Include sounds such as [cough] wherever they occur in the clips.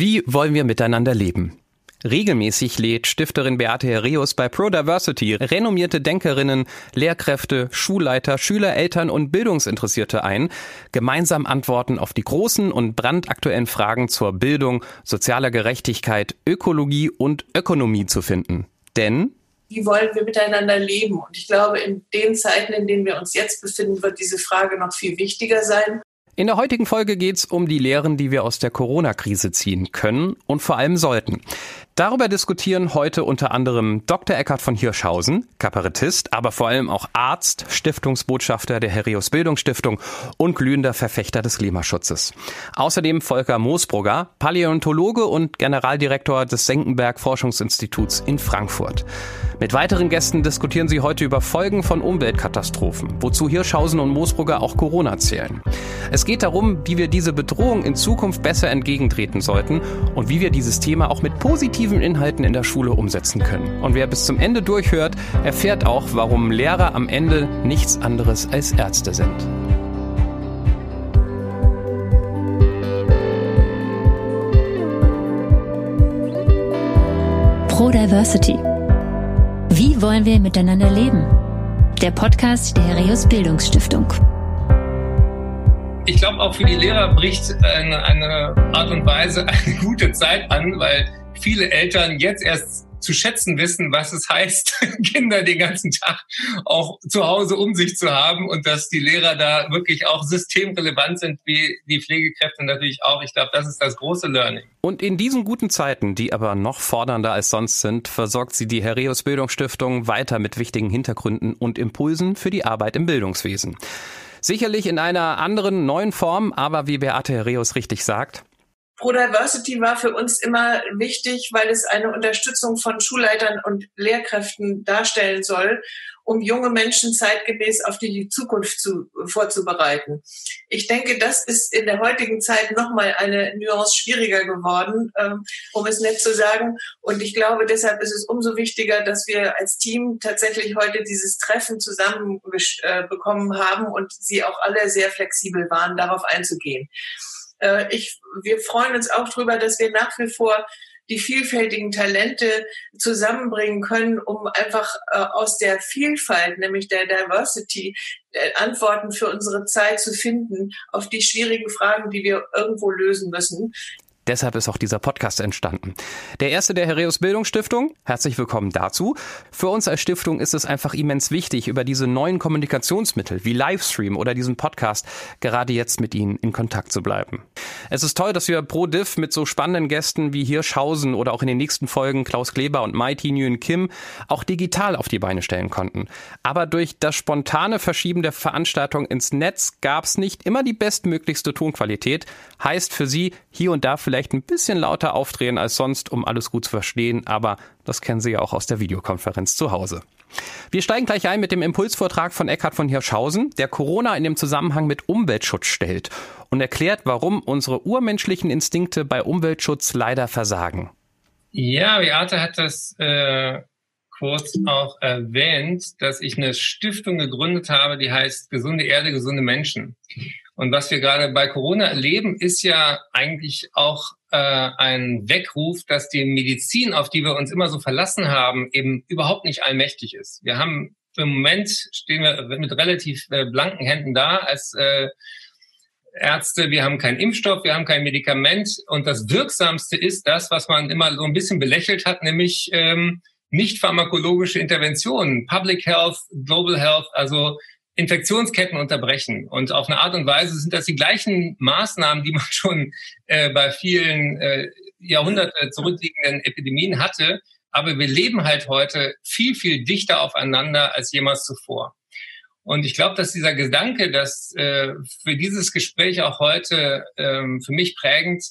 Wie wollen wir miteinander leben? Regelmäßig lädt Stifterin Beate Herreus bei ProDiversity renommierte Denkerinnen, Lehrkräfte, Schulleiter, Schüler, Eltern und Bildungsinteressierte ein, gemeinsam Antworten auf die großen und brandaktuellen Fragen zur Bildung, sozialer Gerechtigkeit, Ökologie und Ökonomie zu finden. Denn wie wollen wir miteinander leben? Und ich glaube, in den Zeiten, in denen wir uns jetzt befinden, wird diese Frage noch viel wichtiger sein. In der heutigen Folge geht es um die Lehren, die wir aus der Corona-Krise ziehen können und vor allem sollten. Darüber diskutieren heute unter anderem Dr. Eckhard von Hirschhausen, Kabarettist, aber vor allem auch Arzt, Stiftungsbotschafter der Herreus Bildungsstiftung und glühender Verfechter des Klimaschutzes. Außerdem Volker Moosbrugger, Paläontologe und Generaldirektor des Senckenberg Forschungsinstituts in Frankfurt. Mit weiteren Gästen diskutieren sie heute über Folgen von Umweltkatastrophen, wozu Hirschhausen und Moosbrugger auch Corona zählen. Es geht darum, wie wir diese Bedrohung in Zukunft besser entgegentreten sollten und wie wir dieses Thema auch mit positiven Inhalten in der Schule umsetzen können. Und wer bis zum Ende durchhört, erfährt auch, warum Lehrer am Ende nichts anderes als Ärzte sind. Pro Diversity wie wollen wir miteinander leben? Der Podcast der Herius Bildungsstiftung. Ich glaube, auch für die Lehrer bricht eine, eine Art und Weise eine gute Zeit an, weil viele Eltern jetzt erst zu schätzen wissen, was es heißt, [laughs] Kinder den ganzen Tag auch zu Hause um sich zu haben und dass die Lehrer da wirklich auch systemrelevant sind, wie die Pflegekräfte natürlich auch. Ich glaube, das ist das große Learning. Und in diesen guten Zeiten, die aber noch fordernder als sonst sind, versorgt sie die Herreus Bildungsstiftung weiter mit wichtigen Hintergründen und Impulsen für die Arbeit im Bildungswesen. Sicherlich in einer anderen, neuen Form, aber wie Beate Herreus richtig sagt, ProDiversity war für uns immer wichtig, weil es eine Unterstützung von Schulleitern und Lehrkräften darstellen soll, um junge Menschen zeitgemäß auf die Zukunft zu, vorzubereiten. Ich denke, das ist in der heutigen Zeit nochmal eine Nuance schwieriger geworden, ähm, um es nett zu sagen. Und ich glaube, deshalb ist es umso wichtiger, dass wir als Team tatsächlich heute dieses Treffen zusammen äh, bekommen haben und sie auch alle sehr flexibel waren, darauf einzugehen. Äh, ich, wir freuen uns auch darüber, dass wir nach wie vor die vielfältigen Talente zusammenbringen können, um einfach äh, aus der Vielfalt, nämlich der Diversity, äh, Antworten für unsere Zeit zu finden auf die schwierigen Fragen, die wir irgendwo lösen müssen. Deshalb ist auch dieser Podcast entstanden. Der erste der Hereus Bildungsstiftung. Herzlich willkommen dazu. Für uns als Stiftung ist es einfach immens wichtig, über diese neuen Kommunikationsmittel wie Livestream oder diesen Podcast gerade jetzt mit Ihnen in Kontakt zu bleiben. Es ist toll, dass wir pro Diff mit so spannenden Gästen wie Hirschhausen oder auch in den nächsten Folgen Klaus Kleber und Mighty Nguyen Kim auch digital auf die Beine stellen konnten. Aber durch das spontane Verschieben der Veranstaltung ins Netz gab es nicht immer die bestmöglichste Tonqualität. Heißt für Sie hier und da vielleicht vielleicht ein bisschen lauter aufdrehen als sonst, um alles gut zu verstehen, aber das kennen Sie ja auch aus der Videokonferenz zu Hause. Wir steigen gleich ein mit dem Impulsvortrag von Eckhard von Hirschhausen, der Corona in dem Zusammenhang mit Umweltschutz stellt und erklärt, warum unsere urmenschlichen Instinkte bei Umweltschutz leider versagen. Ja, Beate hat das äh, kurz auch erwähnt, dass ich eine Stiftung gegründet habe, die heißt Gesunde Erde, gesunde Menschen. Und was wir gerade bei Corona erleben, ist ja eigentlich auch äh, ein Weckruf, dass die Medizin, auf die wir uns immer so verlassen haben, eben überhaupt nicht allmächtig ist. Wir haben im Moment stehen wir mit relativ äh, blanken Händen da als äh, Ärzte. Wir haben keinen Impfstoff, wir haben kein Medikament. Und das Wirksamste ist das, was man immer so ein bisschen belächelt hat, nämlich ähm, nicht pharmakologische Interventionen, Public Health, Global Health, also Infektionsketten unterbrechen. Und auf eine Art und Weise sind das die gleichen Maßnahmen, die man [laughs] schon äh, bei vielen äh, Jahrhunderte zurückliegenden Epidemien hatte. Aber wir leben halt heute viel, viel dichter aufeinander als jemals zuvor. Und ich glaube, dass dieser Gedanke, dass äh, für dieses Gespräch auch heute ähm, für mich prägend,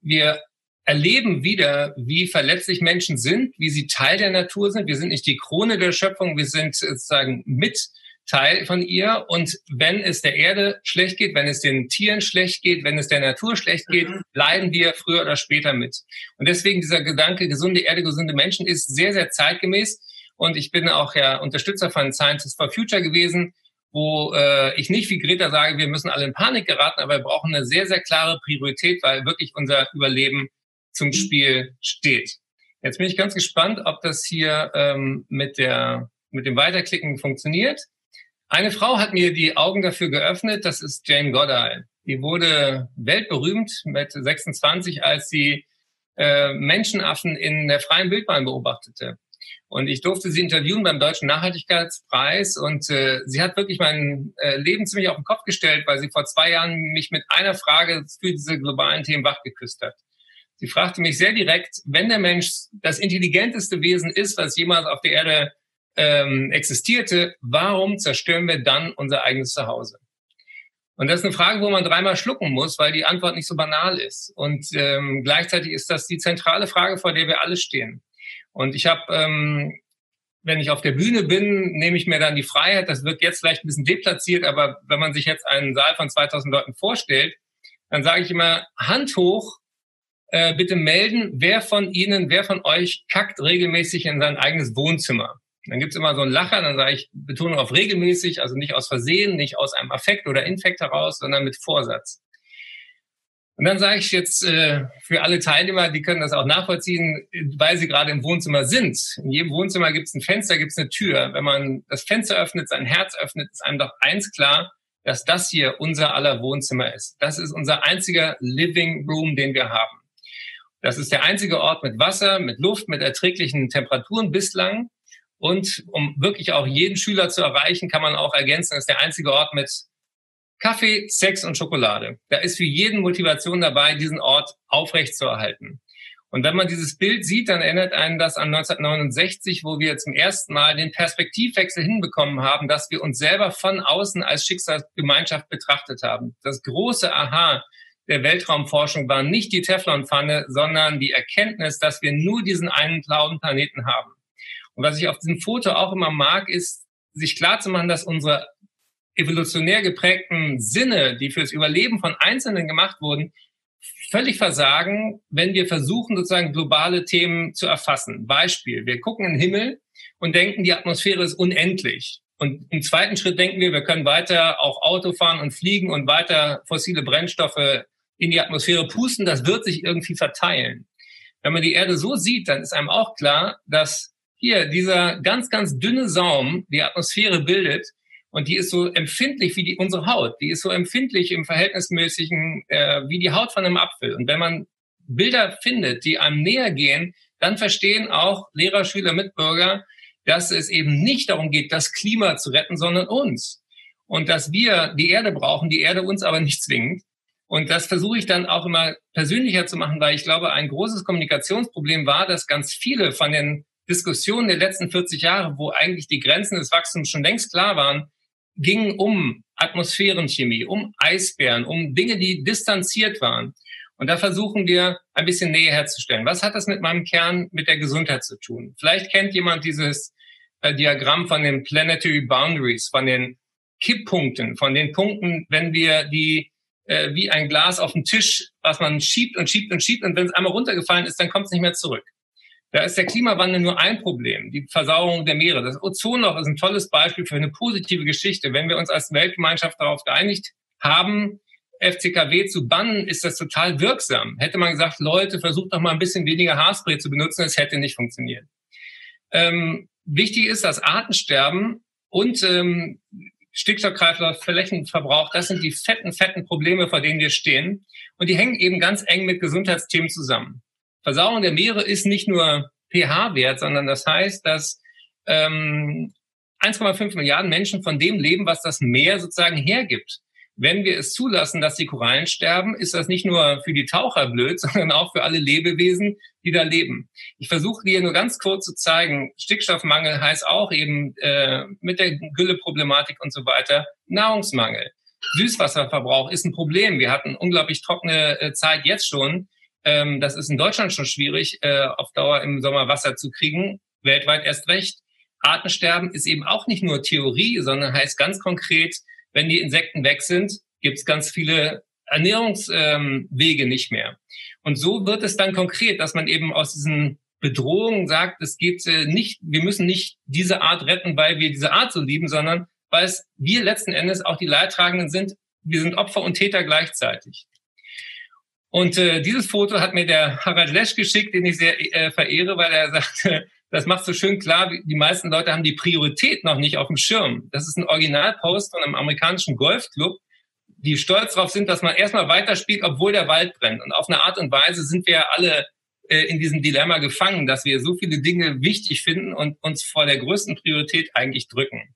wir erleben wieder, wie verletzlich Menschen sind, wie sie Teil der Natur sind. Wir sind nicht die Krone der Schöpfung, wir sind sozusagen mit Teil von ihr. Und wenn es der Erde schlecht geht, wenn es den Tieren schlecht geht, wenn es der Natur schlecht geht, mhm. leiden wir früher oder später mit. Und deswegen dieser Gedanke, gesunde Erde, gesunde Menschen ist sehr, sehr zeitgemäß. Und ich bin auch ja Unterstützer von Scientists for Future gewesen, wo äh, ich nicht wie Greta sage, wir müssen alle in Panik geraten, aber wir brauchen eine sehr, sehr klare Priorität, weil wirklich unser Überleben zum Spiel steht. Jetzt bin ich ganz gespannt, ob das hier ähm, mit, der, mit dem Weiterklicken funktioniert. Eine Frau hat mir die Augen dafür geöffnet, das ist Jane Goddard. Die wurde weltberühmt mit 26, als sie äh, Menschenaffen in der freien Wildbahn beobachtete. Und ich durfte sie interviewen beim Deutschen Nachhaltigkeitspreis und äh, sie hat wirklich mein äh, Leben ziemlich auf den Kopf gestellt, weil sie vor zwei Jahren mich mit einer Frage für diese globalen Themen wachgeküsst hat. Sie fragte mich sehr direkt, wenn der Mensch das intelligenteste Wesen ist, was jemals auf der Erde ähm, existierte, warum zerstören wir dann unser eigenes Zuhause? Und das ist eine Frage, wo man dreimal schlucken muss, weil die Antwort nicht so banal ist. Und ähm, gleichzeitig ist das die zentrale Frage, vor der wir alle stehen. Und ich habe, ähm, wenn ich auf der Bühne bin, nehme ich mir dann die Freiheit, das wird jetzt vielleicht ein bisschen deplatziert, aber wenn man sich jetzt einen Saal von 2000 Leuten vorstellt, dann sage ich immer, Hand hoch, äh, bitte melden, wer von Ihnen, wer von euch kackt regelmäßig in sein eigenes Wohnzimmer. Dann gibt's immer so einen Lacher, dann sage ich Betonung auf regelmäßig, also nicht aus Versehen, nicht aus einem Affekt oder Infekt heraus, sondern mit Vorsatz. Und dann sage ich jetzt äh, für alle Teilnehmer, die können das auch nachvollziehen, weil sie gerade im Wohnzimmer sind. In jedem Wohnzimmer gibt es ein Fenster, gibt es eine Tür. Wenn man das Fenster öffnet, sein Herz öffnet, ist einem doch eins klar, dass das hier unser aller Wohnzimmer ist. Das ist unser einziger Living Room, den wir haben. Das ist der einzige Ort mit Wasser, mit Luft, mit erträglichen Temperaturen bislang. Und um wirklich auch jeden Schüler zu erreichen, kann man auch ergänzen, ist der einzige Ort mit Kaffee, Sex und Schokolade. Da ist für jeden Motivation dabei, diesen Ort aufrechtzuerhalten. Und wenn man dieses Bild sieht, dann erinnert einen das an 1969, wo wir zum ersten Mal den Perspektivwechsel hinbekommen haben, dass wir uns selber von außen als Schicksalsgemeinschaft betrachtet haben. Das große Aha der Weltraumforschung war nicht die Teflonpfanne, sondern die Erkenntnis, dass wir nur diesen einen blauen Planeten haben. Und was ich auf diesem Foto auch immer mag, ist, sich klarzumachen, dass unsere evolutionär geprägten Sinne, die fürs Überleben von Einzelnen gemacht wurden, völlig versagen, wenn wir versuchen, sozusagen globale Themen zu erfassen. Beispiel, wir gucken in den Himmel und denken, die Atmosphäre ist unendlich. Und im zweiten Schritt denken wir, wir können weiter auch Auto fahren und fliegen und weiter fossile Brennstoffe in die Atmosphäre pusten. Das wird sich irgendwie verteilen. Wenn man die Erde so sieht, dann ist einem auch klar, dass hier dieser ganz, ganz dünne Saum die Atmosphäre bildet und die ist so empfindlich wie die, unsere Haut. Die ist so empfindlich im Verhältnismäßigen äh, wie die Haut von einem Apfel. Und wenn man Bilder findet, die einem näher gehen, dann verstehen auch Lehrer, Schüler, Mitbürger, dass es eben nicht darum geht, das Klima zu retten, sondern uns. Und dass wir die Erde brauchen, die Erde uns aber nicht zwingt. Und das versuche ich dann auch immer persönlicher zu machen, weil ich glaube, ein großes Kommunikationsproblem war, dass ganz viele von den Diskussionen der letzten 40 Jahre, wo eigentlich die Grenzen des Wachstums schon längst klar waren, ging um Atmosphärenchemie, um Eisbären, um Dinge, die distanziert waren. Und da versuchen wir ein bisschen Nähe herzustellen. Was hat das mit meinem Kern, mit der Gesundheit zu tun? Vielleicht kennt jemand dieses äh, Diagramm von den Planetary Boundaries, von den Kipppunkten, von den Punkten, wenn wir die äh, wie ein Glas auf den Tisch, was man schiebt und schiebt und schiebt und wenn es einmal runtergefallen ist, dann kommt es nicht mehr zurück. Da ist der Klimawandel nur ein Problem, die Versauerung der Meere. Das Ozonloch ist ein tolles Beispiel für eine positive Geschichte. Wenn wir uns als Weltgemeinschaft darauf geeinigt haben, FCKW zu bannen, ist das total wirksam. Hätte man gesagt, Leute, versucht doch mal ein bisschen weniger Haarspray zu benutzen, es hätte nicht funktioniert. Ähm, wichtig ist, dass Artensterben und ähm, Stickstoffkreislauf, Flächenverbrauch, das sind die fetten, fetten Probleme, vor denen wir stehen. Und die hängen eben ganz eng mit Gesundheitsthemen zusammen. Versauerung der Meere ist nicht nur pH-Wert, sondern das heißt, dass ähm, 1,5 Milliarden Menschen von dem leben, was das Meer sozusagen hergibt. Wenn wir es zulassen, dass die Korallen sterben, ist das nicht nur für die Taucher blöd, [laughs] sondern auch für alle Lebewesen, die da leben. Ich versuche dir nur ganz kurz zu zeigen, Stickstoffmangel heißt auch eben äh, mit der Gülleproblematik und so weiter Nahrungsmangel. Süßwasserverbrauch ist ein Problem. Wir hatten unglaublich trockene äh, Zeit jetzt schon. Ähm, das ist in Deutschland schon schwierig, äh, auf Dauer im Sommer Wasser zu kriegen, weltweit erst recht. Artensterben ist eben auch nicht nur Theorie, sondern heißt ganz konkret, wenn die Insekten weg sind, gibt es ganz viele Ernährungswege ähm, nicht mehr. Und so wird es dann konkret, dass man eben aus diesen Bedrohungen sagt, es geht äh, nicht, wir müssen nicht diese Art retten, weil wir diese Art so lieben, sondern weil es wir letzten Endes auch die Leidtragenden sind. Wir sind Opfer und Täter gleichzeitig. Und äh, dieses Foto hat mir der Harald Lesch geschickt, den ich sehr äh, verehre, weil er sagte, [laughs] das macht so schön klar, die meisten Leute haben die Priorität noch nicht auf dem Schirm. Das ist ein Originalpost von einem amerikanischen Golfclub, die stolz darauf sind, dass man erstmal weiterspielt, obwohl der Wald brennt. Und auf eine Art und Weise sind wir alle äh, in diesem Dilemma gefangen, dass wir so viele Dinge wichtig finden und uns vor der größten Priorität eigentlich drücken.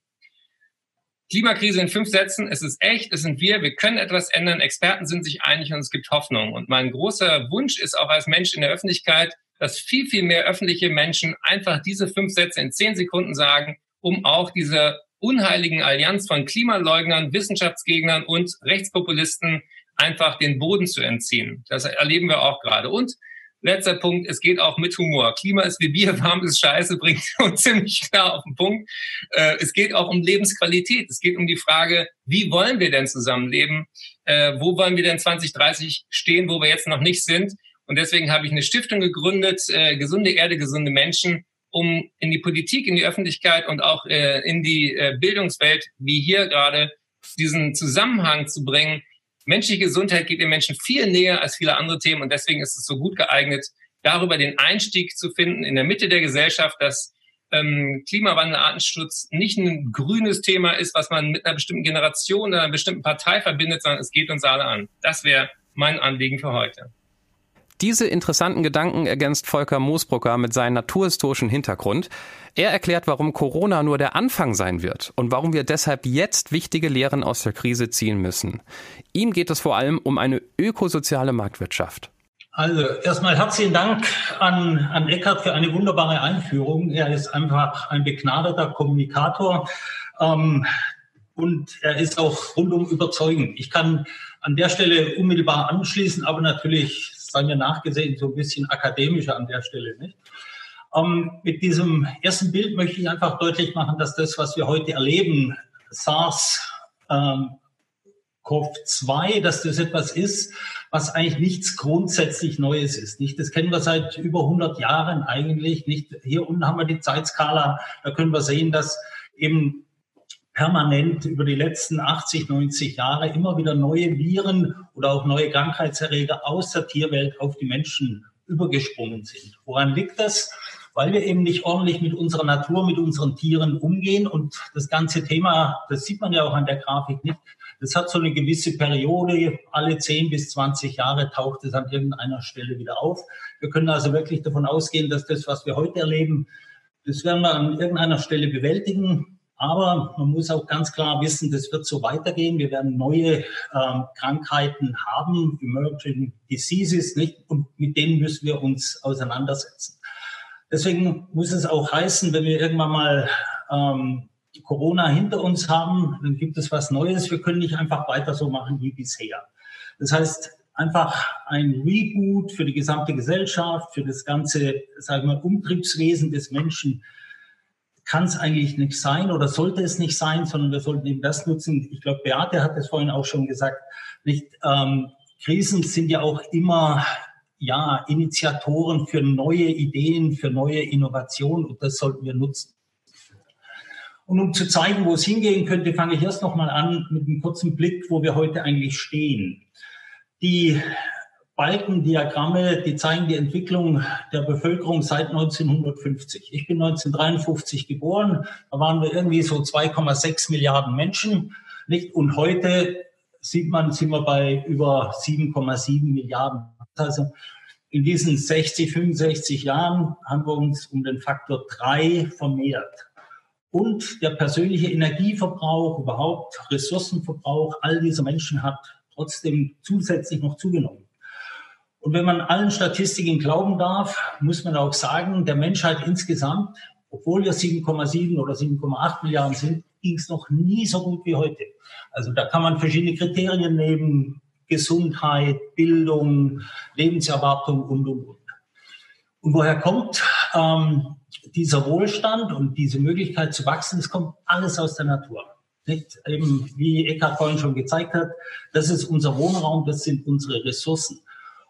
Klimakrise in fünf Sätzen, es ist echt, es sind wir, wir können etwas ändern, Experten sind sich einig und es gibt Hoffnung. Und mein großer Wunsch ist auch als Mensch in der Öffentlichkeit, dass viel, viel mehr öffentliche Menschen einfach diese fünf Sätze in zehn Sekunden sagen, um auch diese unheiligen Allianz von Klimaleugnern, Wissenschaftsgegnern und Rechtspopulisten einfach den Boden zu entziehen. Das erleben wir auch gerade. Und Letzter Punkt, es geht auch mit Humor. Klima ist wie Bier, warm ist scheiße, bringt [laughs] uns ziemlich klar auf den Punkt. Äh, es geht auch um Lebensqualität. Es geht um die Frage, wie wollen wir denn zusammenleben? Äh, wo wollen wir denn 2030 stehen, wo wir jetzt noch nicht sind? Und deswegen habe ich eine Stiftung gegründet, äh, Gesunde Erde, gesunde Menschen, um in die Politik, in die Öffentlichkeit und auch in die Bildungswelt, wie hier gerade, diesen Zusammenhang zu bringen, menschliche Gesundheit geht den Menschen viel näher als viele andere Themen und deswegen ist es so gut geeignet, darüber den Einstieg zu finden in der Mitte der Gesellschaft, dass ähm, Klimawandel, Artenschutz nicht ein grünes Thema ist, was man mit einer bestimmten Generation oder einer bestimmten Partei verbindet, sondern es geht uns alle an. Das wäre mein Anliegen für heute. Diese interessanten Gedanken ergänzt Volker Moosbrucker mit seinem naturhistorischen Hintergrund. Er erklärt, warum Corona nur der Anfang sein wird und warum wir deshalb jetzt wichtige Lehren aus der Krise ziehen müssen. Ihm geht es vor allem um eine ökosoziale Marktwirtschaft. Also erstmal herzlichen Dank an, an Eckart für eine wunderbare Einführung. Er ist einfach ein begnadeter Kommunikator ähm, und er ist auch rundum überzeugend. Ich kann an der Stelle unmittelbar anschließen, aber natürlich sei mir nachgesehen, so ein bisschen akademischer an der Stelle. Nicht? Ähm, mit diesem ersten Bild möchte ich einfach deutlich machen, dass das, was wir heute erleben, SARS, ähm, CoV-2, dass das etwas ist, was eigentlich nichts grundsätzlich Neues ist. Nicht, das kennen wir seit über 100 Jahren eigentlich. Nicht, hier unten haben wir die Zeitskala. Da können wir sehen, dass eben permanent über die letzten 80, 90 Jahre immer wieder neue Viren oder auch neue Krankheitserreger aus der Tierwelt auf die Menschen übergesprungen sind. Woran liegt das? Weil wir eben nicht ordentlich mit unserer Natur, mit unseren Tieren umgehen. Und das ganze Thema, das sieht man ja auch an der Grafik nicht, das hat so eine gewisse Periode. Alle 10 bis 20 Jahre taucht es an irgendeiner Stelle wieder auf. Wir können also wirklich davon ausgehen, dass das, was wir heute erleben, das werden wir an irgendeiner Stelle bewältigen. Aber man muss auch ganz klar wissen, das wird so weitergehen. Wir werden neue ähm, Krankheiten haben, Emerging Diseases, nicht? Und mit denen müssen wir uns auseinandersetzen. Deswegen muss es auch heißen, wenn wir irgendwann mal ähm, Corona hinter uns haben, dann gibt es was Neues. Wir können nicht einfach weiter so machen wie bisher. Das heißt, einfach ein Reboot für die gesamte Gesellschaft, für das ganze, sagen wir, Umtriebswesen des Menschen kann es eigentlich nicht sein oder sollte es nicht sein, sondern wir sollten eben das nutzen. Ich glaube, Beate hat es vorhin auch schon gesagt. Nicht, ähm, Krisen sind ja auch immer ja, Initiatoren für neue Ideen, für neue Innovationen und das sollten wir nutzen. Und um zu zeigen, wo es hingehen könnte, fange ich erst noch mal an mit einem kurzen Blick, wo wir heute eigentlich stehen. Die Balkendiagramme, die zeigen die Entwicklung der Bevölkerung seit 1950. Ich bin 1953 geboren, da waren wir irgendwie so 2,6 Milliarden Menschen, nicht? Und heute sieht man, sind wir bei über 7,7 Milliarden. Also in diesen 60, 65 Jahren haben wir uns um den Faktor drei vermehrt. Und der persönliche Energieverbrauch, überhaupt Ressourcenverbrauch all dieser Menschen hat trotzdem zusätzlich noch zugenommen. Und wenn man allen Statistiken glauben darf, muss man auch sagen, der Menschheit insgesamt, obwohl wir 7,7 oder 7,8 Milliarden sind, ging es noch nie so gut wie heute. Also da kann man verschiedene Kriterien nehmen, Gesundheit, Bildung, Lebenserwartung und, und, und. Und woher kommt ähm, dieser Wohlstand und diese Möglichkeit zu wachsen? Es kommt alles aus der Natur. Nicht? Eben, wie Eckhard vorhin schon gezeigt hat, das ist unser Wohnraum, das sind unsere Ressourcen.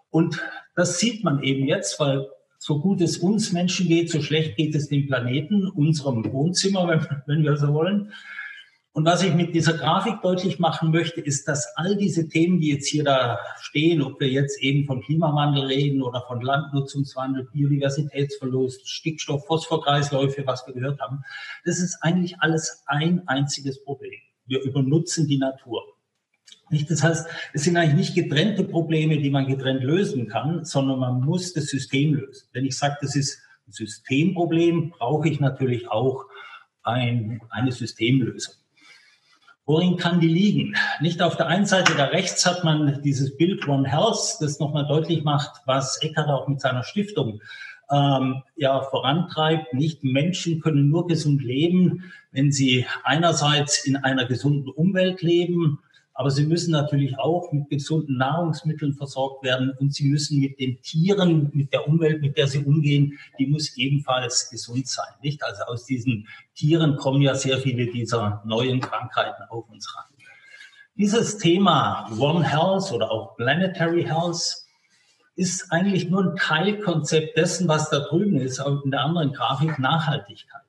Und das sieht man eben jetzt, weil so gut es uns Menschen geht, so schlecht geht es dem Planeten, unserem Wohnzimmer, wenn, wir so wollen. Und was ich mit dieser Grafik deutlich machen möchte, ist, dass all diese Themen, die jetzt hier da stehen, ob wir jetzt eben von Klimawandel reden oder von Landnutzungswandel, Biodiversitätsverlust, Stickstoff, Phosphorkreisläufe, was wir gehört haben, das ist eigentlich alles ein einziges Problem. Wir übernutzen die Natur. Das heißt, es sind eigentlich nicht getrennte Probleme, die man getrennt lösen kann, sondern man muss das System lösen. Wenn ich sage, das ist ein Systemproblem, brauche ich natürlich auch ein, eine Systemlösung. Worin kann die liegen? Nicht auf der einen Seite da rechts hat man dieses Bild One Health, das nochmal deutlich macht, was Eckert auch mit seiner Stiftung ähm, ja vorantreibt. Nicht Menschen können nur gesund leben, wenn sie einerseits in einer gesunden Umwelt leben, aber sie müssen natürlich auch mit gesunden Nahrungsmitteln versorgt werden und sie müssen mit den Tieren, mit der Umwelt, mit der sie umgehen, die muss ebenfalls gesund sein. Nicht? Also aus diesen Tieren kommen ja sehr viele dieser neuen Krankheiten auf uns ran. Dieses Thema One Health oder auch Planetary Health ist eigentlich nur ein Teilkonzept dessen, was da drüben ist, in der anderen Grafik Nachhaltigkeit.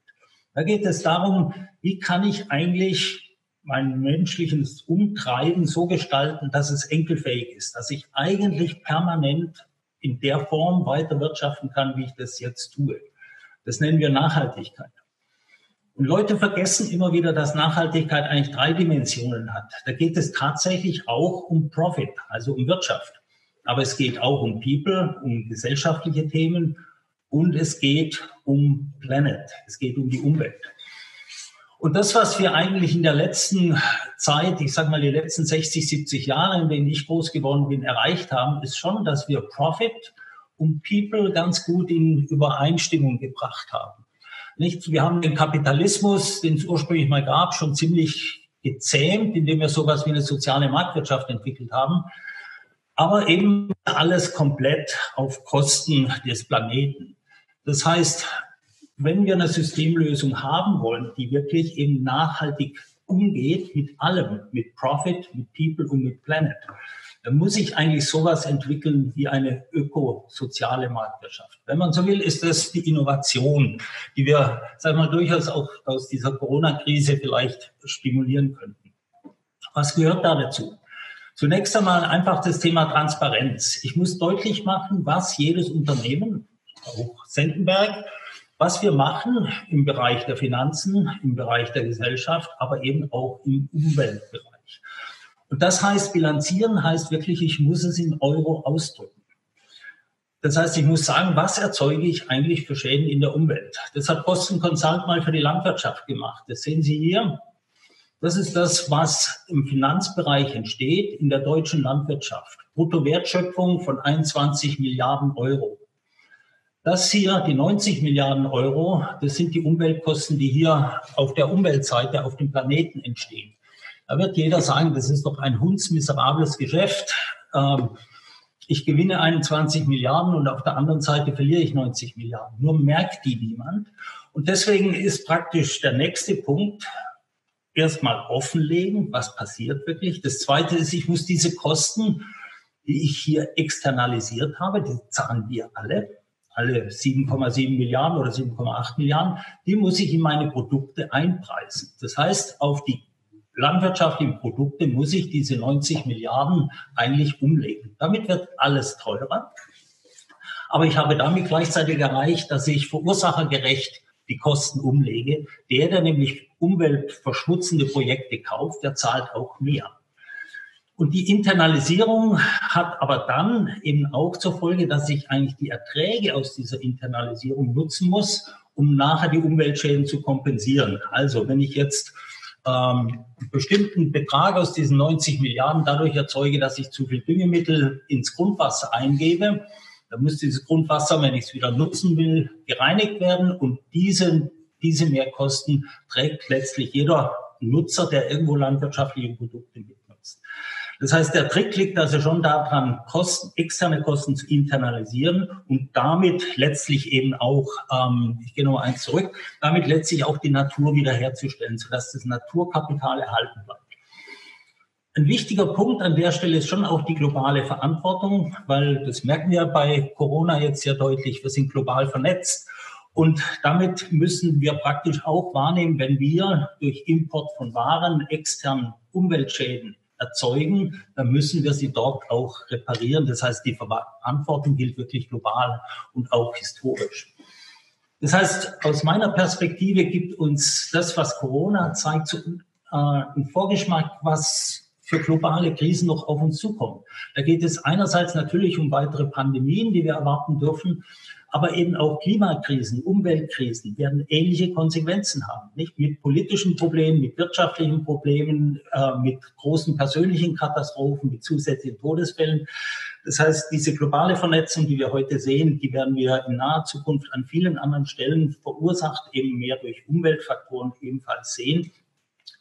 Da geht es darum, wie kann ich eigentlich mein menschliches Umtreiben so gestalten, dass es enkelfähig ist, dass ich eigentlich permanent in der Form weiter wirtschaften kann, wie ich das jetzt tue. Das nennen wir Nachhaltigkeit. Und Leute vergessen immer wieder, dass Nachhaltigkeit eigentlich drei Dimensionen hat. Da geht es tatsächlich auch um Profit, also um Wirtschaft. Aber es geht auch um People, um gesellschaftliche Themen und es geht um Planet, es geht um die Umwelt. Und das, was wir eigentlich in der letzten Zeit, ich sage mal die letzten 60, 70 Jahre, in denen ich groß geworden bin, erreicht haben, ist schon, dass wir Profit und People ganz gut in Übereinstimmung gebracht haben. Nicht? Wir haben den Kapitalismus, den es ursprünglich mal gab, schon ziemlich gezähmt, indem wir sowas wie eine soziale Marktwirtschaft entwickelt haben. Aber eben alles komplett auf Kosten des Planeten. Das heißt, wenn wir eine Systemlösung haben wollen, die wirklich eben nachhaltig umgeht mit allem, mit Profit, mit People und mit Planet, dann muss ich eigentlich sowas entwickeln wie eine ökosoziale Marktwirtschaft. Wenn man so will, ist das die Innovation, die wir, sagen wir mal, durchaus auch aus dieser Corona-Krise vielleicht stimulieren könnten. Was gehört da dazu? Zunächst einmal einfach das Thema Transparenz. Ich muss deutlich machen, was jedes Unternehmen, auch Sendenberg, was wir machen im Bereich der Finanzen, im Bereich der Gesellschaft, aber eben auch im Umweltbereich. Und das heißt, bilanzieren heißt wirklich, ich muss es in Euro ausdrücken. Das heißt, ich muss sagen, was erzeuge ich eigentlich für Schäden in der Umwelt? Das hat Boston Consult mal für die Landwirtschaft gemacht. Das sehen Sie hier. Das ist das, was im Finanzbereich entsteht in der deutschen Landwirtschaft. Bruttowertschöpfung von 21 Milliarden Euro. Das hier, die 90 Milliarden Euro, das sind die Umweltkosten, die hier auf der Umweltseite auf dem Planeten entstehen. Da wird jeder sagen, das ist doch ein hundsmiserables Geschäft. Ähm, ich gewinne 21 Milliarden und auf der anderen Seite verliere ich 90 Milliarden. Nur merkt die niemand. Und deswegen ist praktisch der nächste Punkt, erstmal offenlegen, was passiert wirklich. Das zweite ist, ich muss diese Kosten, die ich hier externalisiert habe, die zahlen wir alle alle 7,7 Milliarden oder 7,8 Milliarden, die muss ich in meine Produkte einpreisen. Das heißt, auf die landwirtschaftlichen Produkte muss ich diese 90 Milliarden eigentlich umlegen. Damit wird alles teurer. Aber ich habe damit gleichzeitig erreicht, dass ich verursachergerecht die Kosten umlege. Der, der nämlich umweltverschmutzende Projekte kauft, der zahlt auch mehr. Und die Internalisierung hat aber dann eben auch zur Folge, dass ich eigentlich die Erträge aus dieser Internalisierung nutzen muss, um nachher die Umweltschäden zu kompensieren. Also wenn ich jetzt ähm, einen bestimmten Betrag aus diesen 90 Milliarden dadurch erzeuge, dass ich zu viel Düngemittel ins Grundwasser eingebe, dann muss dieses Grundwasser, wenn ich es wieder nutzen will, gereinigt werden und diese, diese Mehrkosten trägt letztlich jeder Nutzer, der irgendwo landwirtschaftliche Produkte mit. Das heißt, der Trick liegt also schon daran, Kosten, externe Kosten zu internalisieren und damit letztlich eben auch, ähm, ich gehe nochmal eins zurück, damit letztlich auch die Natur wiederherzustellen, sodass das Naturkapital erhalten bleibt. Ein wichtiger Punkt an der Stelle ist schon auch die globale Verantwortung, weil das merken wir bei Corona jetzt sehr deutlich. Wir sind global vernetzt Und damit müssen wir praktisch auch wahrnehmen, wenn wir durch Import von Waren extern Umweltschäden erzeugen, dann müssen wir sie dort auch reparieren. Das heißt, die Verantwortung gilt wirklich global und auch historisch. Das heißt, aus meiner Perspektive gibt uns das, was Corona zeigt, so, äh, einen Vorgeschmack, was für globale Krisen noch auf uns zukommt. Da geht es einerseits natürlich um weitere Pandemien, die wir erwarten dürfen, aber eben auch Klimakrisen, Umweltkrisen werden ähnliche Konsequenzen haben. Nicht mit politischen Problemen, mit wirtschaftlichen Problemen, äh, mit großen persönlichen Katastrophen, mit zusätzlichen Todesfällen. Das heißt, diese globale Vernetzung, die wir heute sehen, die werden wir in naher Zukunft an vielen anderen Stellen verursacht, eben mehr durch Umweltfaktoren ebenfalls sehen.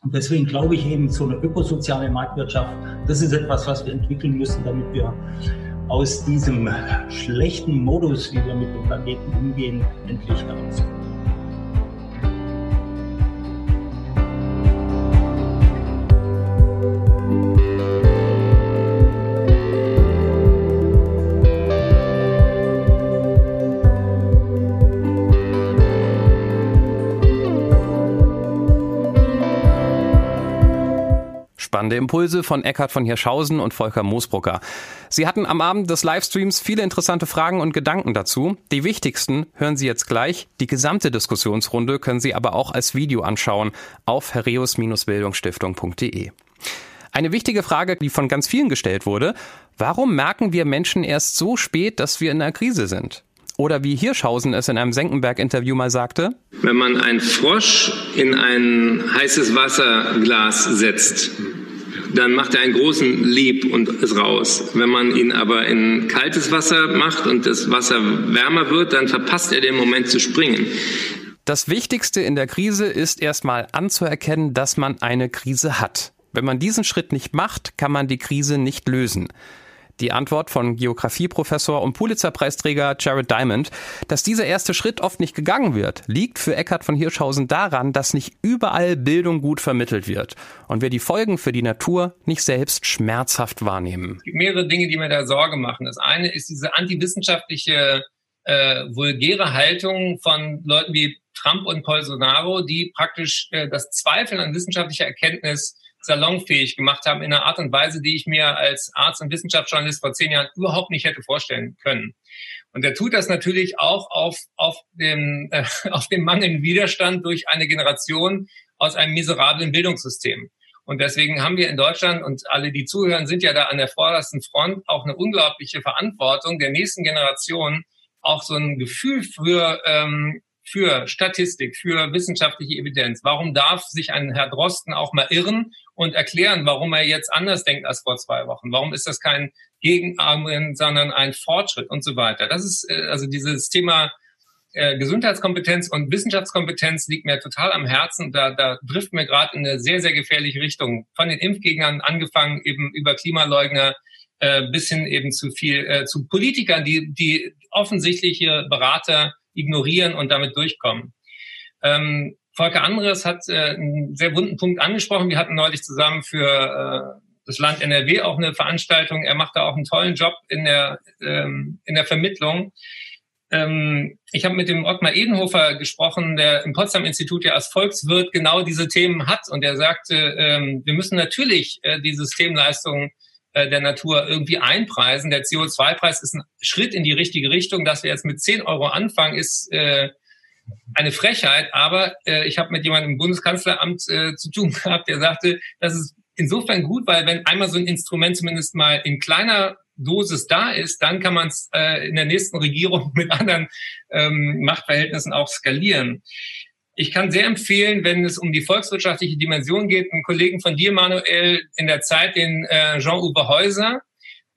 Und deswegen glaube ich eben, so eine ökosoziale Marktwirtschaft, das ist etwas, was wir entwickeln müssen, damit wir aus diesem schlechten Modus, wie wir mit dem Planeten umgehen, endlich herauskommen. Spannende Impulse von Eckhard von Hirschhausen und Volker Moosbrucker. Sie hatten am Abend des Livestreams viele interessante Fragen und Gedanken dazu. Die wichtigsten hören Sie jetzt gleich. Die gesamte Diskussionsrunde können Sie aber auch als Video anschauen auf herreus-bildungsstiftung.de. Eine wichtige Frage, die von ganz vielen gestellt wurde, warum merken wir Menschen erst so spät, dass wir in einer Krise sind? Oder wie Hirschhausen es in einem Senckenberg-Interview mal sagte. Wenn man einen Frosch in ein heißes Wasserglas setzt, dann macht er einen großen Lieb und ist raus. Wenn man ihn aber in kaltes Wasser macht und das Wasser wärmer wird, dann verpasst er den Moment zu springen. Das Wichtigste in der Krise ist erstmal anzuerkennen, dass man eine Krise hat. Wenn man diesen Schritt nicht macht, kann man die Krise nicht lösen. Die Antwort von Geografieprofessor und Pulitzerpreisträger Jared Diamond, dass dieser erste Schritt oft nicht gegangen wird, liegt für Eckhard von Hirschhausen daran, dass nicht überall Bildung gut vermittelt wird und wir die Folgen für die Natur nicht selbst schmerzhaft wahrnehmen. Es gibt mehrere Dinge, die mir da Sorge machen. Das eine ist diese antiwissenschaftliche, äh, vulgäre Haltung von Leuten wie Trump und Bolsonaro, die praktisch äh, das Zweifeln an wissenschaftlicher Erkenntnis salonfähig gemacht haben in einer Art und Weise, die ich mir als Arzt und Wissenschaftsjournalist vor zehn Jahren überhaupt nicht hätte vorstellen können. Und er tut das natürlich auch auf, auf, dem, äh, [laughs] auf dem mangelnden Widerstand durch eine Generation aus einem miserablen Bildungssystem. Und deswegen haben wir in Deutschland und alle, die zuhören, sind ja da an der vordersten Front auch eine unglaubliche Verantwortung der nächsten Generation, auch so ein Gefühl für ähm, für Statistik, für wissenschaftliche Evidenz. Warum darf sich ein Herr Drosten auch mal irren und erklären, warum er jetzt anders denkt als vor zwei Wochen? Warum ist das kein Gegenargument, sondern ein Fortschritt und so weiter? Das ist äh, also dieses Thema äh, Gesundheitskompetenz und Wissenschaftskompetenz liegt mir total am Herzen. Da, da trifft mir gerade in eine sehr, sehr gefährliche Richtung. Von den Impfgegnern angefangen, eben über Klimaleugner äh, bis hin eben zu viel, äh, zu Politikern, die, die offensichtliche Berater ignorieren und damit durchkommen. Ähm, Volker Andres hat äh, einen sehr wunden Punkt angesprochen. Wir hatten neulich zusammen für äh, das Land NRW auch eine Veranstaltung. Er macht da auch einen tollen Job in der, ähm, in der Vermittlung. Ähm, ich habe mit dem Ottmar Edenhofer gesprochen, der im Potsdam Institut ja als Volkswirt genau diese Themen hat. Und er sagte, ähm, wir müssen natürlich äh, die Systemleistungen äh, der Natur irgendwie einpreisen. Der CO2-Preis ist ein Schritt in die richtige Richtung. Dass wir jetzt mit 10 Euro anfangen, ist äh, eine Frechheit. Aber äh, ich habe mit jemandem im Bundeskanzleramt äh, zu tun [laughs] gehabt, der sagte, das ist insofern gut, weil wenn einmal so ein Instrument zumindest mal in kleiner Dosis da ist, dann kann man es äh, in der nächsten Regierung [laughs] mit anderen ähm, Machtverhältnissen auch skalieren. Ich kann sehr empfehlen, wenn es um die volkswirtschaftliche Dimension geht, einen Kollegen von dir, Manuel, in der Zeit, den äh, Jean-Uwe Häuser,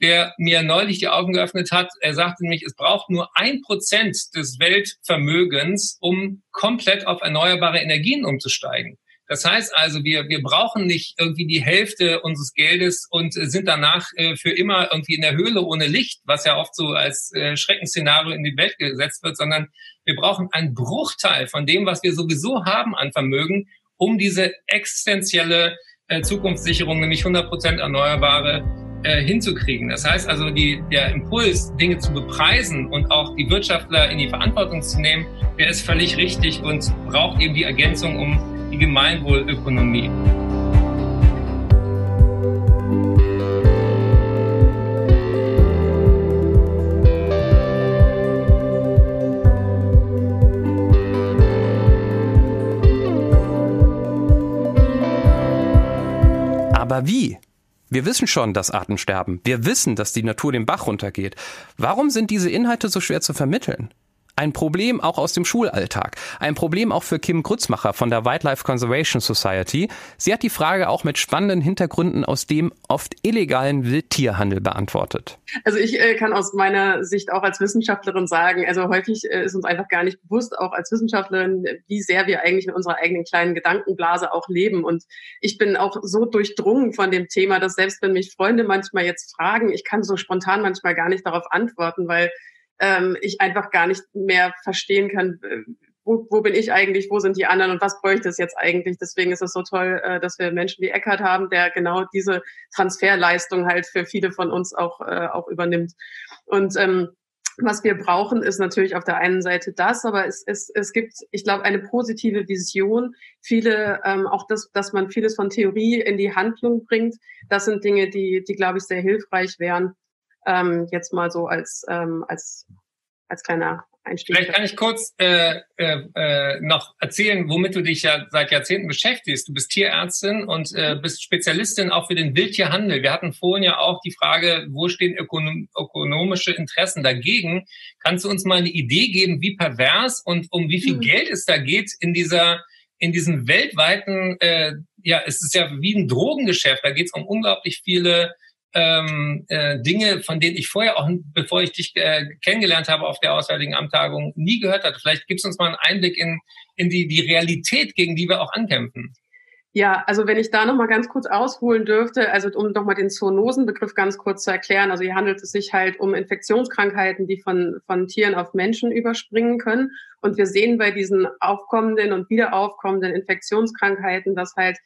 der mir neulich die Augen geöffnet hat. Er sagte nämlich, es braucht nur ein Prozent des Weltvermögens, um komplett auf erneuerbare Energien umzusteigen. Das heißt also, wir, wir brauchen nicht irgendwie die Hälfte unseres Geldes und sind danach äh, für immer irgendwie in der Höhle ohne Licht, was ja oft so als äh, Schreckensszenario in die Welt gesetzt wird, sondern wir brauchen einen Bruchteil von dem, was wir sowieso haben an Vermögen, um diese existenzielle äh, Zukunftssicherung, nämlich 100 Prozent Erneuerbare, äh, hinzukriegen. Das heißt also, die, der Impuls, Dinge zu bepreisen und auch die Wirtschaftler in die Verantwortung zu nehmen, der ist völlig richtig und braucht eben die Ergänzung um die Gemeinwohlökonomie. Aber wie? Wir wissen schon, dass Arten sterben. Wir wissen, dass die Natur den Bach runtergeht. Warum sind diese Inhalte so schwer zu vermitteln? Ein Problem auch aus dem Schulalltag. Ein Problem auch für Kim Grützmacher von der Wildlife Conservation Society. Sie hat die Frage auch mit spannenden Hintergründen aus dem oft illegalen Wildtierhandel beantwortet. Also ich äh, kann aus meiner Sicht auch als Wissenschaftlerin sagen, also häufig äh, ist uns einfach gar nicht bewusst, auch als Wissenschaftlerin, wie sehr wir eigentlich in unserer eigenen kleinen Gedankenblase auch leben. Und ich bin auch so durchdrungen von dem Thema, dass selbst wenn mich Freunde manchmal jetzt fragen, ich kann so spontan manchmal gar nicht darauf antworten, weil ähm, ich einfach gar nicht mehr verstehen kann, äh, wo, wo bin ich eigentlich, wo sind die anderen und was bräuchte es jetzt eigentlich. Deswegen ist es so toll, äh, dass wir Menschen wie Eckert haben, der genau diese Transferleistung halt für viele von uns auch, äh, auch übernimmt. Und ähm, was wir brauchen, ist natürlich auf der einen Seite das, aber es, es, es gibt, ich glaube, eine positive Vision. Viele, ähm, auch das, dass man vieles von Theorie in die Handlung bringt. Das sind Dinge, die, die glaube ich, sehr hilfreich wären. Ähm, jetzt mal so als, ähm, als, als kleiner Einstieg. Vielleicht kann ich kurz äh, äh, äh, noch erzählen, womit du dich ja seit Jahrzehnten beschäftigst. Du bist Tierärztin und äh, bist Spezialistin auch für den Wildtierhandel. Wir hatten vorhin ja auch die Frage, wo stehen ökonom ökonomische Interessen dagegen? Kannst du uns mal eine Idee geben, wie pervers und um wie viel mhm. Geld es da geht in dieser in diesem weltweiten, äh, ja, es ist ja wie ein Drogengeschäft. Da geht es um unglaublich viele ähm, äh, Dinge, von denen ich vorher auch, bevor ich dich äh, kennengelernt habe auf der Auswärtigen Amttagung, nie gehört hatte. Vielleicht gibst du uns mal einen Einblick in, in die, die Realität, gegen die wir auch ankämpfen. Ja, also wenn ich da noch mal ganz kurz ausholen dürfte, also um noch mal den Zoonosenbegriff ganz kurz zu erklären, also hier handelt es sich halt um Infektionskrankheiten, die von, von Tieren auf Menschen überspringen können. Und wir sehen bei diesen aufkommenden und wieder aufkommenden Infektionskrankheiten, dass halt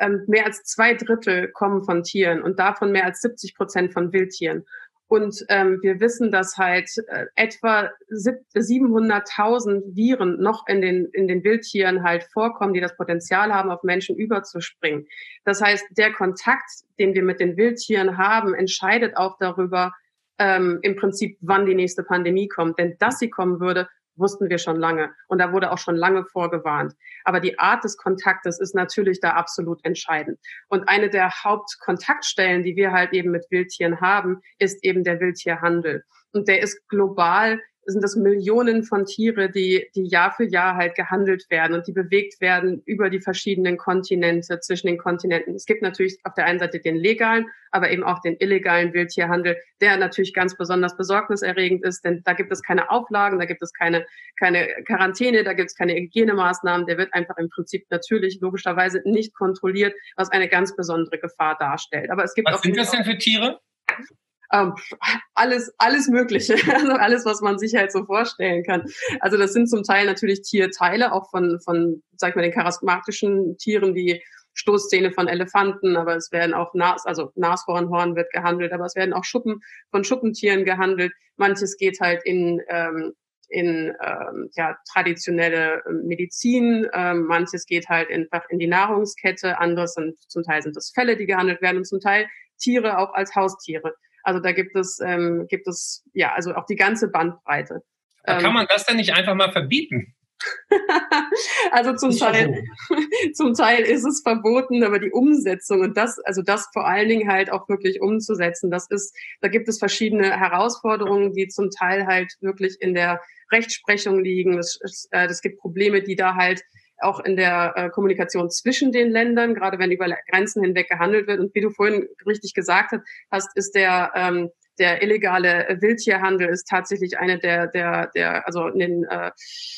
ähm, mehr als zwei Drittel kommen von Tieren und davon mehr als 70 Prozent von Wildtieren. Und ähm, wir wissen, dass halt äh, etwa 700.000 Viren noch in den, in den Wildtieren halt vorkommen, die das Potenzial haben, auf Menschen überzuspringen. Das heißt, der Kontakt, den wir mit den Wildtieren haben, entscheidet auch darüber, ähm, im Prinzip, wann die nächste Pandemie kommt. Denn dass sie kommen würde, wussten wir schon lange. Und da wurde auch schon lange vorgewarnt. Aber die Art des Kontaktes ist natürlich da absolut entscheidend. Und eine der Hauptkontaktstellen, die wir halt eben mit Wildtieren haben, ist eben der Wildtierhandel. Und der ist global sind das Millionen von Tiere, die, die Jahr für Jahr halt gehandelt werden und die bewegt werden über die verschiedenen Kontinente, zwischen den Kontinenten. Es gibt natürlich auf der einen Seite den legalen, aber eben auch den illegalen Wildtierhandel, der natürlich ganz besonders besorgniserregend ist, denn da gibt es keine Auflagen, da gibt es keine, keine Quarantäne, da gibt es keine Hygienemaßnahmen, der wird einfach im Prinzip natürlich logischerweise nicht kontrolliert, was eine ganz besondere Gefahr darstellt. Aber es gibt was auch sind das denn für Tiere? Ähm, alles, alles Mögliche, [laughs] also alles, was man sich halt so vorstellen kann. Also das sind zum Teil natürlich Tierteile, auch von, von, sag ich mal, den charismatischen Tieren wie Stoßzähne von Elefanten, aber es werden auch Nas, also Nashornhorn wird gehandelt, aber es werden auch Schuppen von Schuppentieren gehandelt. Manches geht halt in ähm, in ähm, ja, traditionelle ähm, Medizin, ähm, manches geht halt einfach in die Nahrungskette, anderes sind zum Teil sind das Fälle, die gehandelt werden und zum Teil Tiere auch als Haustiere. Also da gibt es, ähm, gibt es ja also auch die ganze Bandbreite. kann ähm, man das denn nicht einfach mal verbieten? [laughs] also zum Teil, [laughs] zum Teil ist es verboten, aber die Umsetzung und das, also das vor allen Dingen halt auch wirklich umzusetzen, das ist, da gibt es verschiedene Herausforderungen, die zum Teil halt wirklich in der Rechtsprechung liegen. Es, es, äh, es gibt Probleme, die da halt auch in der äh, Kommunikation zwischen den Ländern, gerade wenn über Grenzen hinweg gehandelt wird. Und wie du vorhin richtig gesagt hast, ist der ähm, der illegale Wildtierhandel ist tatsächlich eine der, der, der also in den, äh,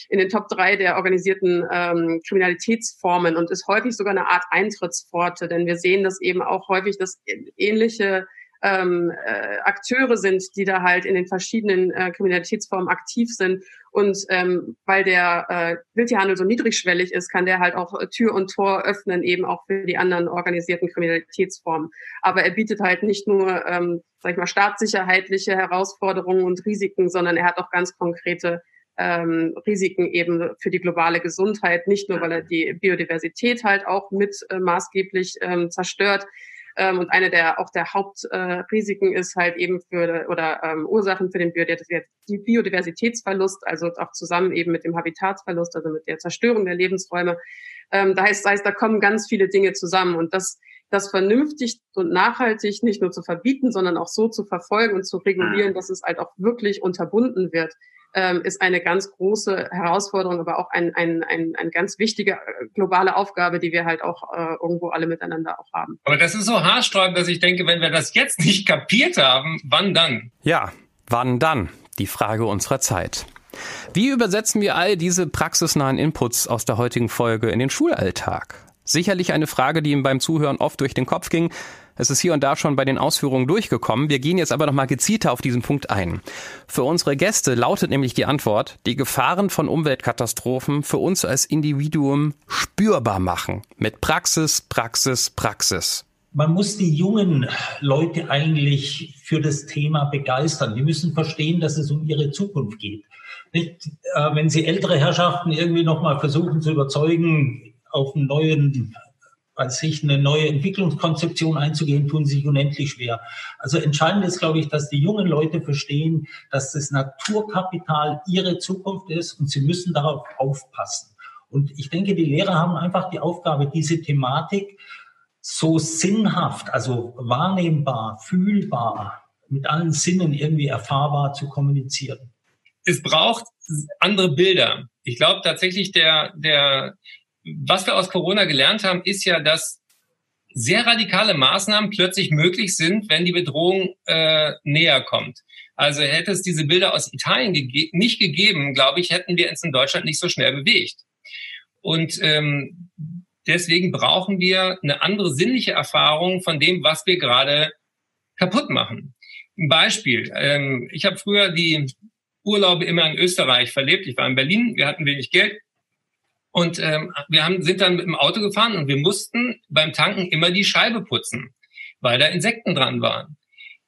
in den Top drei der organisierten ähm, Kriminalitätsformen und ist häufig sogar eine Art Eintrittspforte, denn wir sehen das eben auch häufig, dass ähnliche ähm, äh, Akteure sind, die da halt in den verschiedenen äh, Kriminalitätsformen aktiv sind. Und ähm, weil der äh, Wildtierhandel so niedrigschwellig ist, kann der halt auch Tür und Tor öffnen, eben auch für die anderen organisierten Kriminalitätsformen. Aber er bietet halt nicht nur, ähm, sag ich mal, staatssicherheitliche Herausforderungen und Risiken, sondern er hat auch ganz konkrete ähm, Risiken eben für die globale Gesundheit, nicht nur weil er die Biodiversität halt auch mit äh, maßgeblich ähm, zerstört. Ähm, und eine der auch der Hauptrisiken äh, ist halt eben für oder ähm, Ursachen für den Biodiversitätsverlust, also auch zusammen eben mit dem Habitatsverlust, also mit der Zerstörung der Lebensräume. Ähm, da heißt, heißt, da kommen ganz viele Dinge zusammen und das das vernünftig und nachhaltig nicht nur zu verbieten, sondern auch so zu verfolgen und zu regulieren, dass es halt auch wirklich unterbunden wird ähm, ist eine ganz große Herausforderung, aber auch ein, ein, ein, eine ganz wichtige äh, globale Aufgabe, die wir halt auch äh, irgendwo alle miteinander auch haben. Aber das ist so haarsträubend, dass ich denke, wenn wir das jetzt nicht kapiert haben, wann dann? Ja, wann dann? Die Frage unserer Zeit. Wie übersetzen wir all diese praxisnahen Inputs aus der heutigen Folge in den Schulalltag? Sicherlich eine Frage, die ihm beim Zuhören oft durch den Kopf ging. Es ist hier und da schon bei den Ausführungen durchgekommen. Wir gehen jetzt aber nochmal gezielter auf diesen Punkt ein. Für unsere Gäste lautet nämlich die Antwort, die Gefahren von Umweltkatastrophen für uns als Individuum spürbar machen. Mit Praxis, Praxis, Praxis. Man muss die jungen Leute eigentlich für das Thema begeistern. Die müssen verstehen, dass es um ihre Zukunft geht. Nicht, äh, wenn sie ältere Herrschaften irgendwie nochmal versuchen zu überzeugen, auf einen neuen als sich eine neue Entwicklungskonzeption einzugehen, tun sich unendlich schwer. Also entscheidend ist, glaube ich, dass die jungen Leute verstehen, dass das Naturkapital ihre Zukunft ist und sie müssen darauf aufpassen. Und ich denke, die Lehrer haben einfach die Aufgabe, diese Thematik so sinnhaft, also wahrnehmbar, fühlbar, mit allen Sinnen irgendwie erfahrbar zu kommunizieren. Es braucht andere Bilder. Ich glaube tatsächlich, der, der was wir aus Corona gelernt haben, ist ja, dass sehr radikale Maßnahmen plötzlich möglich sind, wenn die Bedrohung äh, näher kommt. Also hätte es diese Bilder aus Italien gege nicht gegeben, glaube ich, hätten wir uns in Deutschland nicht so schnell bewegt. Und ähm, deswegen brauchen wir eine andere sinnliche Erfahrung von dem, was wir gerade kaputt machen. Ein Beispiel. Ähm, ich habe früher die Urlaube immer in Österreich verlebt. Ich war in Berlin, wir hatten wenig Geld. Und ähm, wir haben, sind dann mit dem Auto gefahren und wir mussten beim Tanken immer die Scheibe putzen, weil da Insekten dran waren.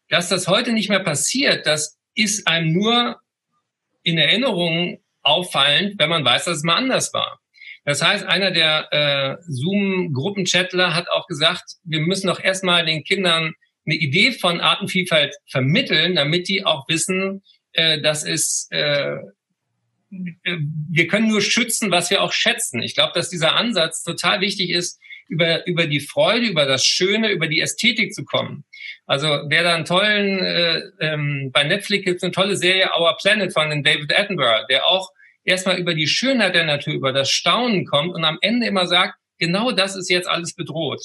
Dass das heute nicht mehr passiert, das ist einem nur in Erinnerung auffallend, wenn man weiß, dass es mal anders war. Das heißt, einer der äh, Zoom-Gruppenchatler hat auch gesagt, wir müssen doch erstmal den Kindern eine Idee von Artenvielfalt vermitteln, damit die auch wissen, äh, dass es äh, wir können nur schützen, was wir auch schätzen. Ich glaube, dass dieser Ansatz total wichtig ist, über, über die Freude, über das Schöne, über die Ästhetik zu kommen. Also wer da einen tollen, äh, ähm, bei Netflix gibt es eine tolle Serie Our Planet von David Attenborough, der auch erstmal über die Schönheit der Natur, über das Staunen kommt und am Ende immer sagt, genau das ist jetzt alles bedroht.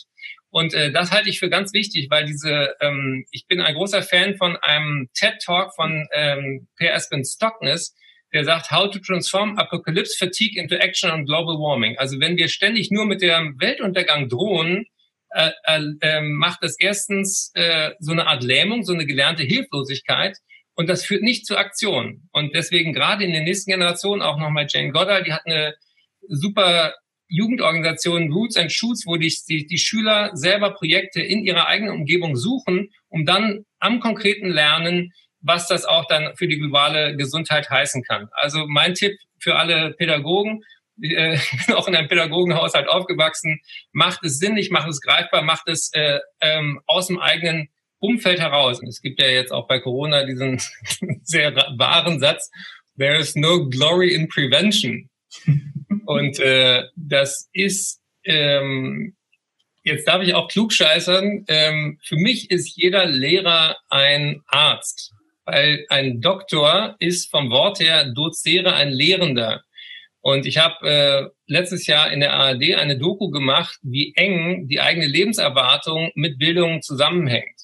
Und äh, das halte ich für ganz wichtig, weil diese, ähm, ich bin ein großer Fan von einem TED-Talk von ähm, Per Espen Stockness, der sagt, how to transform apocalypse fatigue into action on global warming. Also wenn wir ständig nur mit dem Weltuntergang drohen, äh, äh, äh, macht das erstens äh, so eine Art Lähmung, so eine gelernte Hilflosigkeit. Und das führt nicht zu Aktion. Und deswegen gerade in den nächsten Generationen auch nochmal Jane Goddard, die hat eine super Jugendorganisation Roots and Shoots, wo die, die, die Schüler selber Projekte in ihrer eigenen Umgebung suchen, um dann am konkreten Lernen was das auch dann für die globale Gesundheit heißen kann. Also mein Tipp für alle Pädagogen, äh, [laughs] ich bin auch in einem Pädagogenhaushalt aufgewachsen, macht es sinnig, macht es greifbar, macht es äh, ähm, aus dem eigenen Umfeld heraus. Und es gibt ja jetzt auch bei Corona diesen [laughs] sehr wahren Satz, there is no glory in prevention. [laughs] Und äh, das ist, ähm, jetzt darf ich auch klugscheißern, ähm, für mich ist jeder Lehrer ein Arzt weil ein Doktor ist vom Wort her Dozere ein Lehrender. Und ich habe äh, letztes Jahr in der ARD eine Doku gemacht, wie eng die eigene Lebenserwartung mit Bildung zusammenhängt.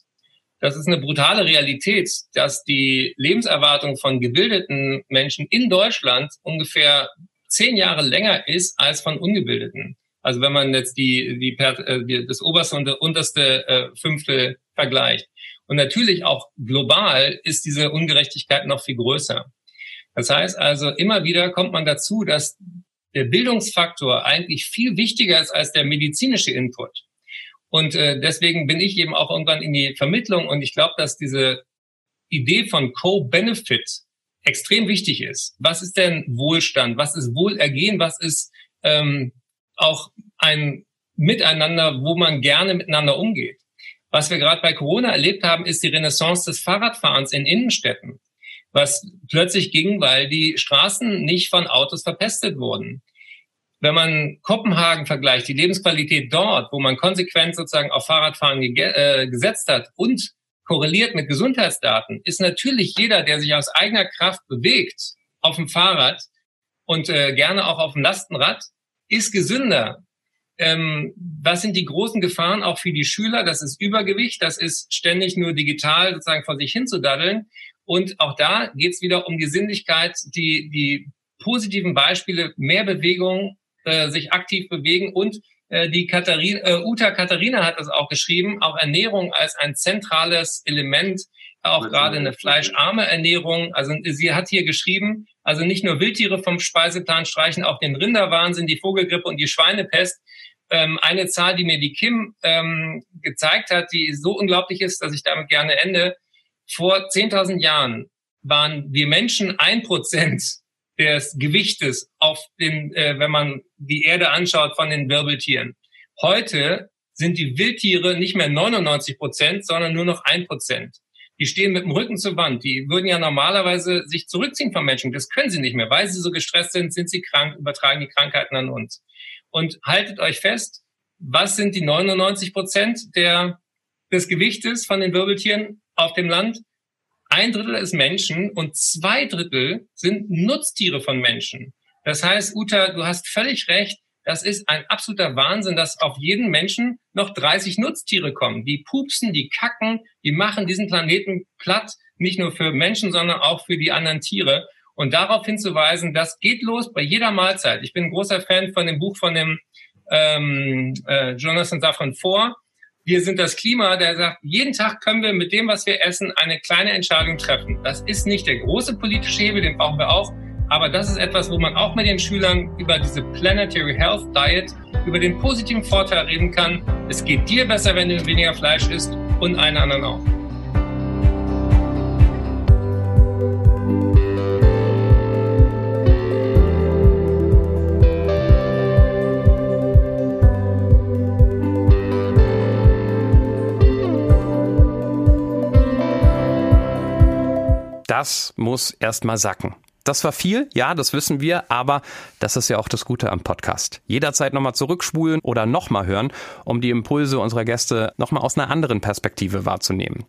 Das ist eine brutale Realität, dass die Lebenserwartung von gebildeten Menschen in Deutschland ungefähr zehn Jahre länger ist als von ungebildeten. Also wenn man jetzt die, die, äh, das oberste und das unterste äh, Fünftel vergleicht. Und natürlich auch global ist diese Ungerechtigkeit noch viel größer. Das heißt also, immer wieder kommt man dazu, dass der Bildungsfaktor eigentlich viel wichtiger ist als der medizinische Input. Und äh, deswegen bin ich eben auch irgendwann in die Vermittlung und ich glaube, dass diese Idee von Co-Benefit extrem wichtig ist. Was ist denn Wohlstand? Was ist Wohlergehen? Was ist ähm, auch ein Miteinander, wo man gerne miteinander umgeht? Was wir gerade bei Corona erlebt haben, ist die Renaissance des Fahrradfahrens in Innenstädten, was plötzlich ging, weil die Straßen nicht von Autos verpestet wurden. Wenn man Kopenhagen vergleicht, die Lebensqualität dort, wo man konsequent sozusagen auf Fahrradfahren äh, gesetzt hat und korreliert mit Gesundheitsdaten, ist natürlich jeder, der sich aus eigener Kraft bewegt auf dem Fahrrad und äh, gerne auch auf dem Lastenrad, ist gesünder. Ähm, was sind die großen Gefahren auch für die Schüler? Das ist Übergewicht, das ist ständig nur digital sozusagen vor sich hinzudaddeln. Und auch da geht es wieder um die Sinnlichkeit, die, die positiven Beispiele, mehr Bewegung, äh, sich aktiv bewegen und äh, die Katharina, äh, Uta Katharina hat das auch geschrieben, auch Ernährung als ein zentrales Element, auch gerade eine fleischarme Ernährung. Also sie hat hier geschrieben, also nicht nur Wildtiere vom Speiseplan streichen, auch den Rinderwahnsinn, die Vogelgrippe und die Schweinepest. Ähm, eine Zahl, die mir die Kim ähm, gezeigt hat, die so unglaublich ist, dass ich damit gerne ende. Vor 10.000 Jahren waren wir Menschen ein Prozent des Gewichtes auf den, äh, wenn man die Erde anschaut von den Wirbeltieren. Heute sind die Wildtiere nicht mehr 99 Prozent, sondern nur noch ein Prozent. Die stehen mit dem Rücken zur Wand. Die würden ja normalerweise sich zurückziehen vom Menschen. Das können sie nicht mehr. Weil sie so gestresst sind, sind sie krank, übertragen die Krankheiten an uns. Und haltet euch fest, was sind die 99 Prozent der, des Gewichtes von den Wirbeltieren auf dem Land? Ein Drittel ist Menschen und zwei Drittel sind Nutztiere von Menschen. Das heißt, Uta, du hast völlig recht. Das ist ein absoluter Wahnsinn, dass auf jeden Menschen noch 30 Nutztiere kommen. Die pupsen, die kacken, die machen diesen Planeten platt, nicht nur für Menschen, sondern auch für die anderen Tiere. Und darauf hinzuweisen, das geht los bei jeder Mahlzeit. Ich bin ein großer Fan von dem Buch von dem ähm, äh, Jonathan Safran vor, wir sind das Klima, der sagt, jeden Tag können wir mit dem, was wir essen, eine kleine Entscheidung treffen. Das ist nicht der große politische Hebel, den brauchen wir auch. Aber das ist etwas, wo man auch mit den Schülern über diese Planetary Health Diet, über den positiven Vorteil reden kann. Es geht dir besser, wenn du weniger Fleisch isst und allen anderen auch. Das muss erstmal sacken. Das war viel, ja, das wissen wir, aber das ist ja auch das Gute am Podcast. Jederzeit nochmal zurückspulen oder nochmal hören, um die Impulse unserer Gäste nochmal aus einer anderen Perspektive wahrzunehmen.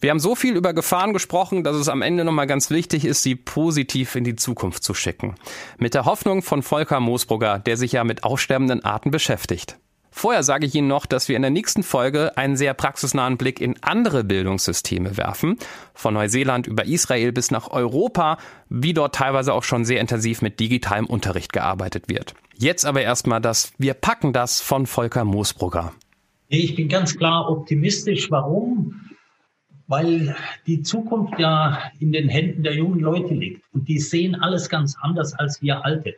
Wir haben so viel über Gefahren gesprochen, dass es am Ende nochmal ganz wichtig ist, sie positiv in die Zukunft zu schicken. Mit der Hoffnung von Volker Moosbrugger, der sich ja mit aussterbenden Arten beschäftigt. Vorher sage ich Ihnen noch, dass wir in der nächsten Folge einen sehr praxisnahen Blick in andere Bildungssysteme werfen. Von Neuseeland über Israel bis nach Europa, wie dort teilweise auch schon sehr intensiv mit digitalem Unterricht gearbeitet wird. Jetzt aber erstmal das Wir packen das von Volker Moosbrugger. Ich bin ganz klar optimistisch. Warum? Weil die Zukunft ja in den Händen der jungen Leute liegt. Und die sehen alles ganz anders als wir Alte.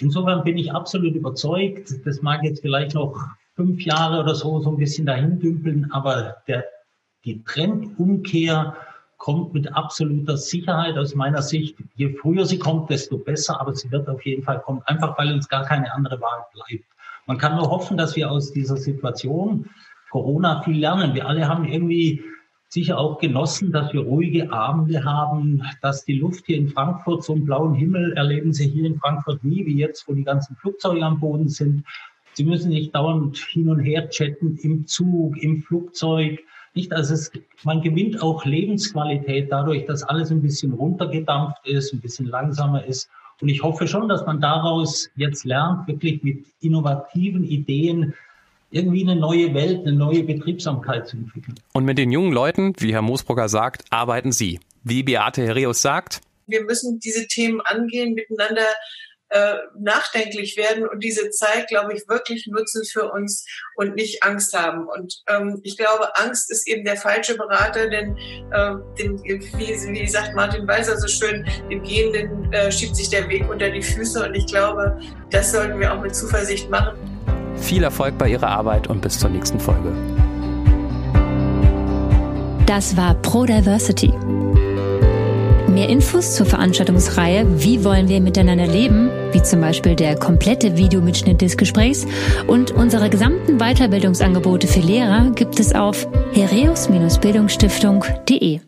Insofern bin ich absolut überzeugt, das mag jetzt vielleicht noch fünf Jahre oder so so ein bisschen dahin dümpeln, aber der, die Trendumkehr kommt mit absoluter Sicherheit aus meiner Sicht. Je früher sie kommt, desto besser, aber sie wird auf jeden Fall kommen, einfach weil uns gar keine andere Wahl bleibt. Man kann nur hoffen, dass wir aus dieser Situation Corona viel lernen. Wir alle haben irgendwie sicher auch genossen, dass wir ruhige Abende haben, dass die Luft hier in Frankfurt, so einen blauen Himmel erleben Sie hier in Frankfurt nie, wie jetzt, wo die ganzen Flugzeuge am Boden sind. Sie müssen nicht dauernd hin und her chatten im Zug, im Flugzeug. Nicht, also es, man gewinnt auch Lebensqualität dadurch, dass alles ein bisschen runtergedampft ist, ein bisschen langsamer ist. Und ich hoffe schon, dass man daraus jetzt lernt, wirklich mit innovativen Ideen irgendwie eine neue Welt, eine neue Betriebsamkeit zu entwickeln. Und mit den jungen Leuten, wie Herr Moosbrugger sagt, arbeiten Sie. Wie Beate Herreus sagt, wir müssen diese Themen angehen, miteinander äh, nachdenklich werden und diese Zeit, glaube ich, wirklich nutzen für uns und nicht Angst haben. Und ähm, ich glaube, Angst ist eben der falsche Berater, denn äh, dem, wie, wie sagt Martin Weiser so schön, dem Gehenden äh, schiebt sich der Weg unter die Füße und ich glaube, das sollten wir auch mit Zuversicht machen. Viel Erfolg bei Ihrer Arbeit und bis zur nächsten Folge. Das war Pro Diversity. Mehr Infos zur Veranstaltungsreihe Wie wollen wir miteinander leben, wie zum Beispiel der komplette Videomitschnitt des Gesprächs und unsere gesamten Weiterbildungsangebote für Lehrer gibt es auf hereus-bildungsstiftung.de.